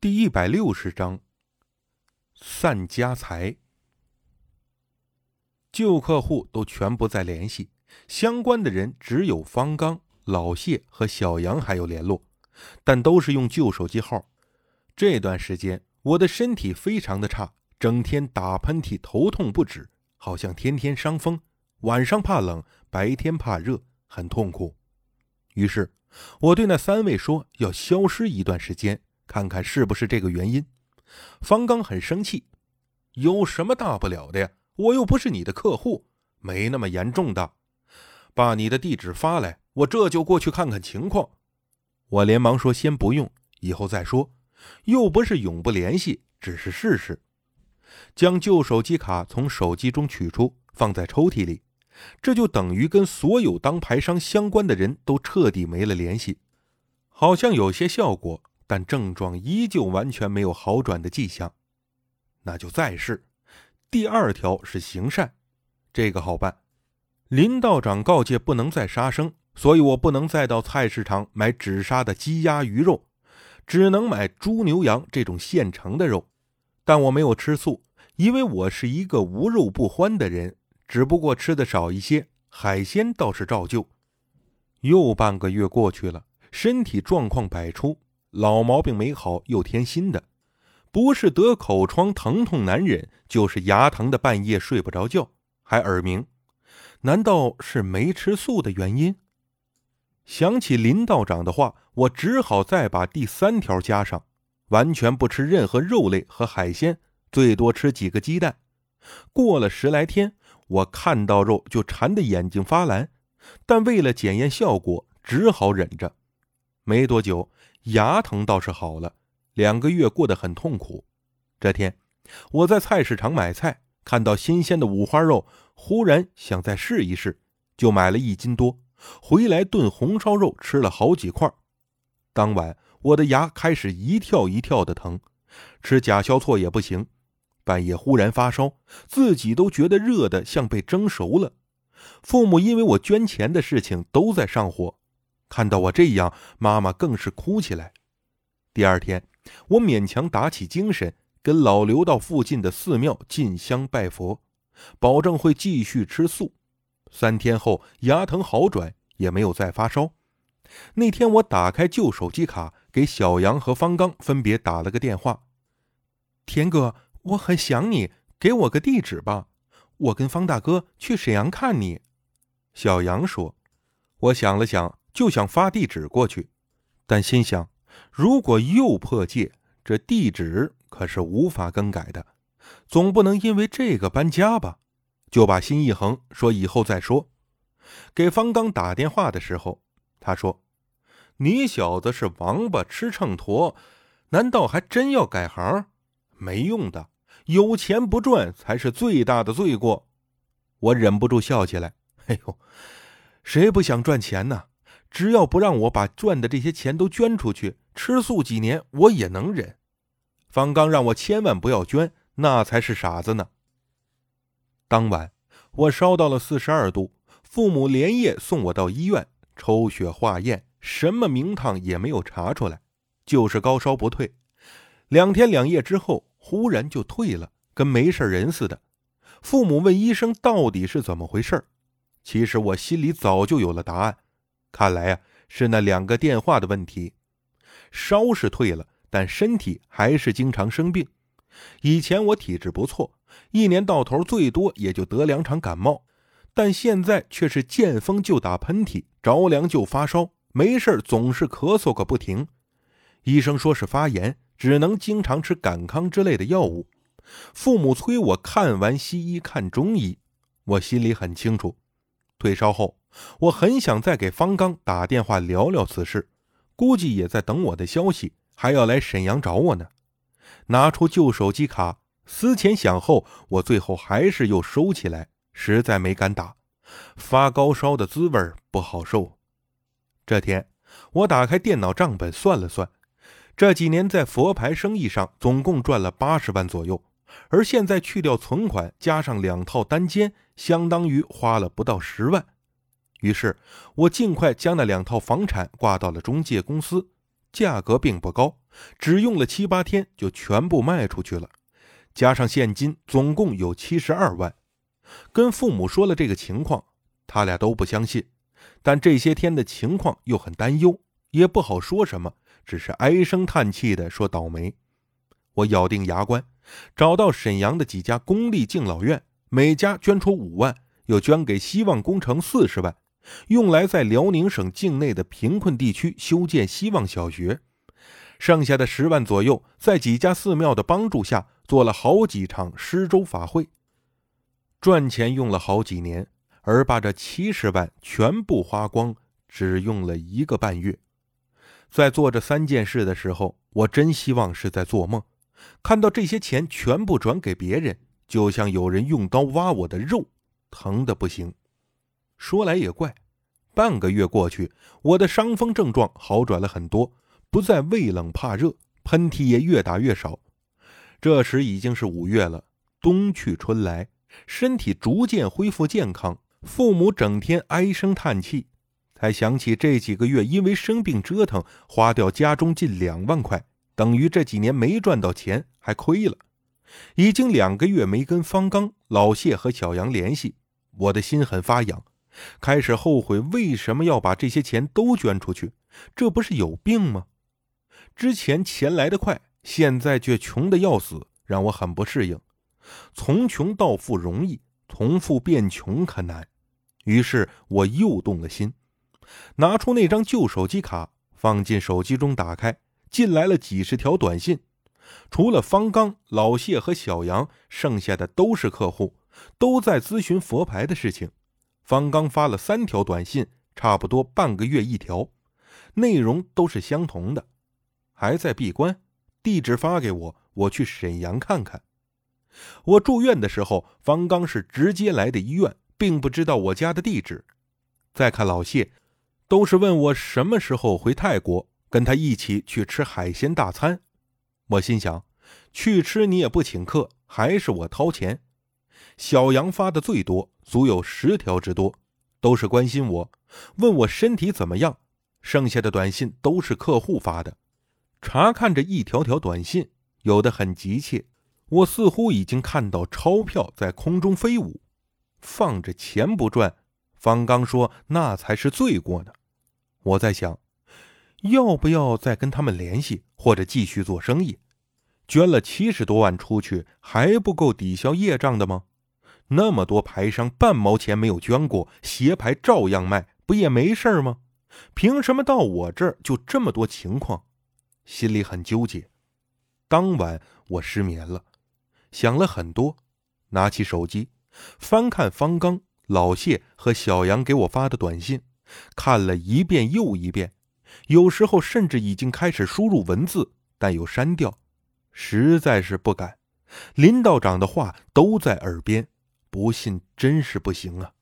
第一百六十章，散家财。旧客户都全不再联系，相关的人只有方刚、老谢和小杨还有联络，但都是用旧手机号。这段时间我的身体非常的差，整天打喷嚏、头痛不止，好像天天伤风，晚上怕冷，白天怕热，很痛苦。于是我对那三位说要消失一段时间。看看是不是这个原因？方刚很生气，有什么大不了的呀？我又不是你的客户，没那么严重的。把你的地址发来，我这就过去看看情况。我连忙说：“先不用，以后再说。又不是永不联系，只是试试。”将旧手机卡从手机中取出，放在抽屉里，这就等于跟所有当牌商相关的人都彻底没了联系，好像有些效果。但症状依旧完全没有好转的迹象，那就再试。第二条是行善，这个好办。林道长告诫不能再杀生，所以我不能再到菜市场买只杀的鸡鸭鱼肉，只能买猪牛羊这种现成的肉。但我没有吃素，因为我是一个无肉不欢的人，只不过吃的少一些，海鲜倒是照旧。又半个月过去了，身体状况百出。老毛病没好，又添新的，不是得口疮疼痛难忍，就是牙疼的半夜睡不着觉，还耳鸣。难道是没吃素的原因？想起林道长的话，我只好再把第三条加上：完全不吃任何肉类和海鲜，最多吃几个鸡蛋。过了十来天，我看到肉就馋得眼睛发蓝，但为了检验效果，只好忍着。没多久。牙疼倒是好了，两个月过得很痛苦。这天，我在菜市场买菜，看到新鲜的五花肉，忽然想再试一试，就买了一斤多，回来炖红烧肉，吃了好几块。当晚，我的牙开始一跳一跳的疼，吃甲硝唑也不行。半夜忽然发烧，自己都觉得热的像被蒸熟了。父母因为我捐钱的事情都在上火。看到我这样，妈妈更是哭起来。第二天，我勉强打起精神，跟老刘到附近的寺庙进香拜佛，保证会继续吃素。三天后，牙疼好转，也没有再发烧。那天，我打开旧手机卡，给小杨和方刚分别打了个电话：“田哥，我很想你，给我个地址吧，我跟方大哥去沈阳看你。”小杨说：“我想了想。”就想发地址过去，但心想，如果又破戒，这地址可是无法更改的，总不能因为这个搬家吧？就把心一横，说以后再说。给方刚打电话的时候，他说：“你小子是王八吃秤砣，难道还真要改行？没用的，有钱不赚才是最大的罪过。”我忍不住笑起来：“哎呦，谁不想赚钱呢？”只要不让我把赚的这些钱都捐出去，吃素几年我也能忍。方刚让我千万不要捐，那才是傻子呢。当晚我烧到了四十二度，父母连夜送我到医院抽血化验，什么名堂也没有查出来，就是高烧不退。两天两夜之后，忽然就退了，跟没事人似的。父母问医生到底是怎么回事其实我心里早就有了答案。看来呀，是那两个电话的问题。烧是退了，但身体还是经常生病。以前我体质不错，一年到头最多也就得两场感冒，但现在却是见风就打喷嚏，着凉就发烧，没事总是咳嗽个不停。医生说是发炎，只能经常吃感康之类的药物。父母催我看完西医看中医，我心里很清楚。退烧后。我很想再给方刚打电话聊聊此事，估计也在等我的消息，还要来沈阳找我呢。拿出旧手机卡，思前想后，我最后还是又收起来，实在没敢打。发高烧的滋味不好受。这天，我打开电脑账本算了算，这几年在佛牌生意上总共赚了八十万左右，而现在去掉存款，加上两套单间，相当于花了不到十万。于是我尽快将那两套房产挂到了中介公司，价格并不高，只用了七八天就全部卖出去了，加上现金，总共有七十二万。跟父母说了这个情况，他俩都不相信，但这些天的情况又很担忧，也不好说什么，只是唉声叹气的说倒霉。我咬定牙关，找到沈阳的几家公立敬老院，每家捐出五万，又捐给希望工程四十万。用来在辽宁省境内的贫困地区修建希望小学，剩下的十万左右，在几家寺庙的帮助下，做了好几场施粥法会，赚钱用了好几年，而把这七十万全部花光，只用了一个半月。在做这三件事的时候，我真希望是在做梦，看到这些钱全部转给别人，就像有人用刀挖我的肉，疼的不行。说来也怪，半个月过去，我的伤风症状好转了很多，不再畏冷怕热，喷嚏也越打越少。这时已经是五月了，冬去春来，身体逐渐恢复健康。父母整天唉声叹气，才想起这几个月因为生病折腾，花掉家中近两万块，等于这几年没赚到钱，还亏了。已经两个月没跟方刚、老谢和小杨联系，我的心很发痒。开始后悔为什么要把这些钱都捐出去，这不是有病吗？之前钱来得快，现在却穷得要死，让我很不适应。从穷到富容易，从富变穷可难。于是我又动了心，拿出那张旧手机卡，放进手机中，打开，进来了几十条短信。除了方刚、老谢和小杨，剩下的都是客户，都在咨询佛牌的事情。方刚发了三条短信，差不多半个月一条，内容都是相同的，还在闭关，地址发给我，我去沈阳看看。我住院的时候，方刚是直接来的医院，并不知道我家的地址。再看老谢，都是问我什么时候回泰国，跟他一起去吃海鲜大餐。我心想，去吃你也不请客，还是我掏钱。小杨发的最多。足有十条之多，都是关心我，问我身体怎么样。剩下的短信都是客户发的。查看着一条条短信，有的很急切，我似乎已经看到钞票在空中飞舞。放着钱不赚，方刚说那才是罪过呢。我在想，要不要再跟他们联系，或者继续做生意？捐了七十多万出去，还不够抵消业障的吗？那么多牌商半毛钱没有捐过，鞋牌照样卖，不也没事吗？凭什么到我这儿就这么多情况？心里很纠结。当晚我失眠了，想了很多，拿起手机翻看方刚、老谢和小杨给我发的短信，看了一遍又一遍，有时候甚至已经开始输入文字，但又删掉，实在是不敢。林道长的话都在耳边。不信真是不行啊！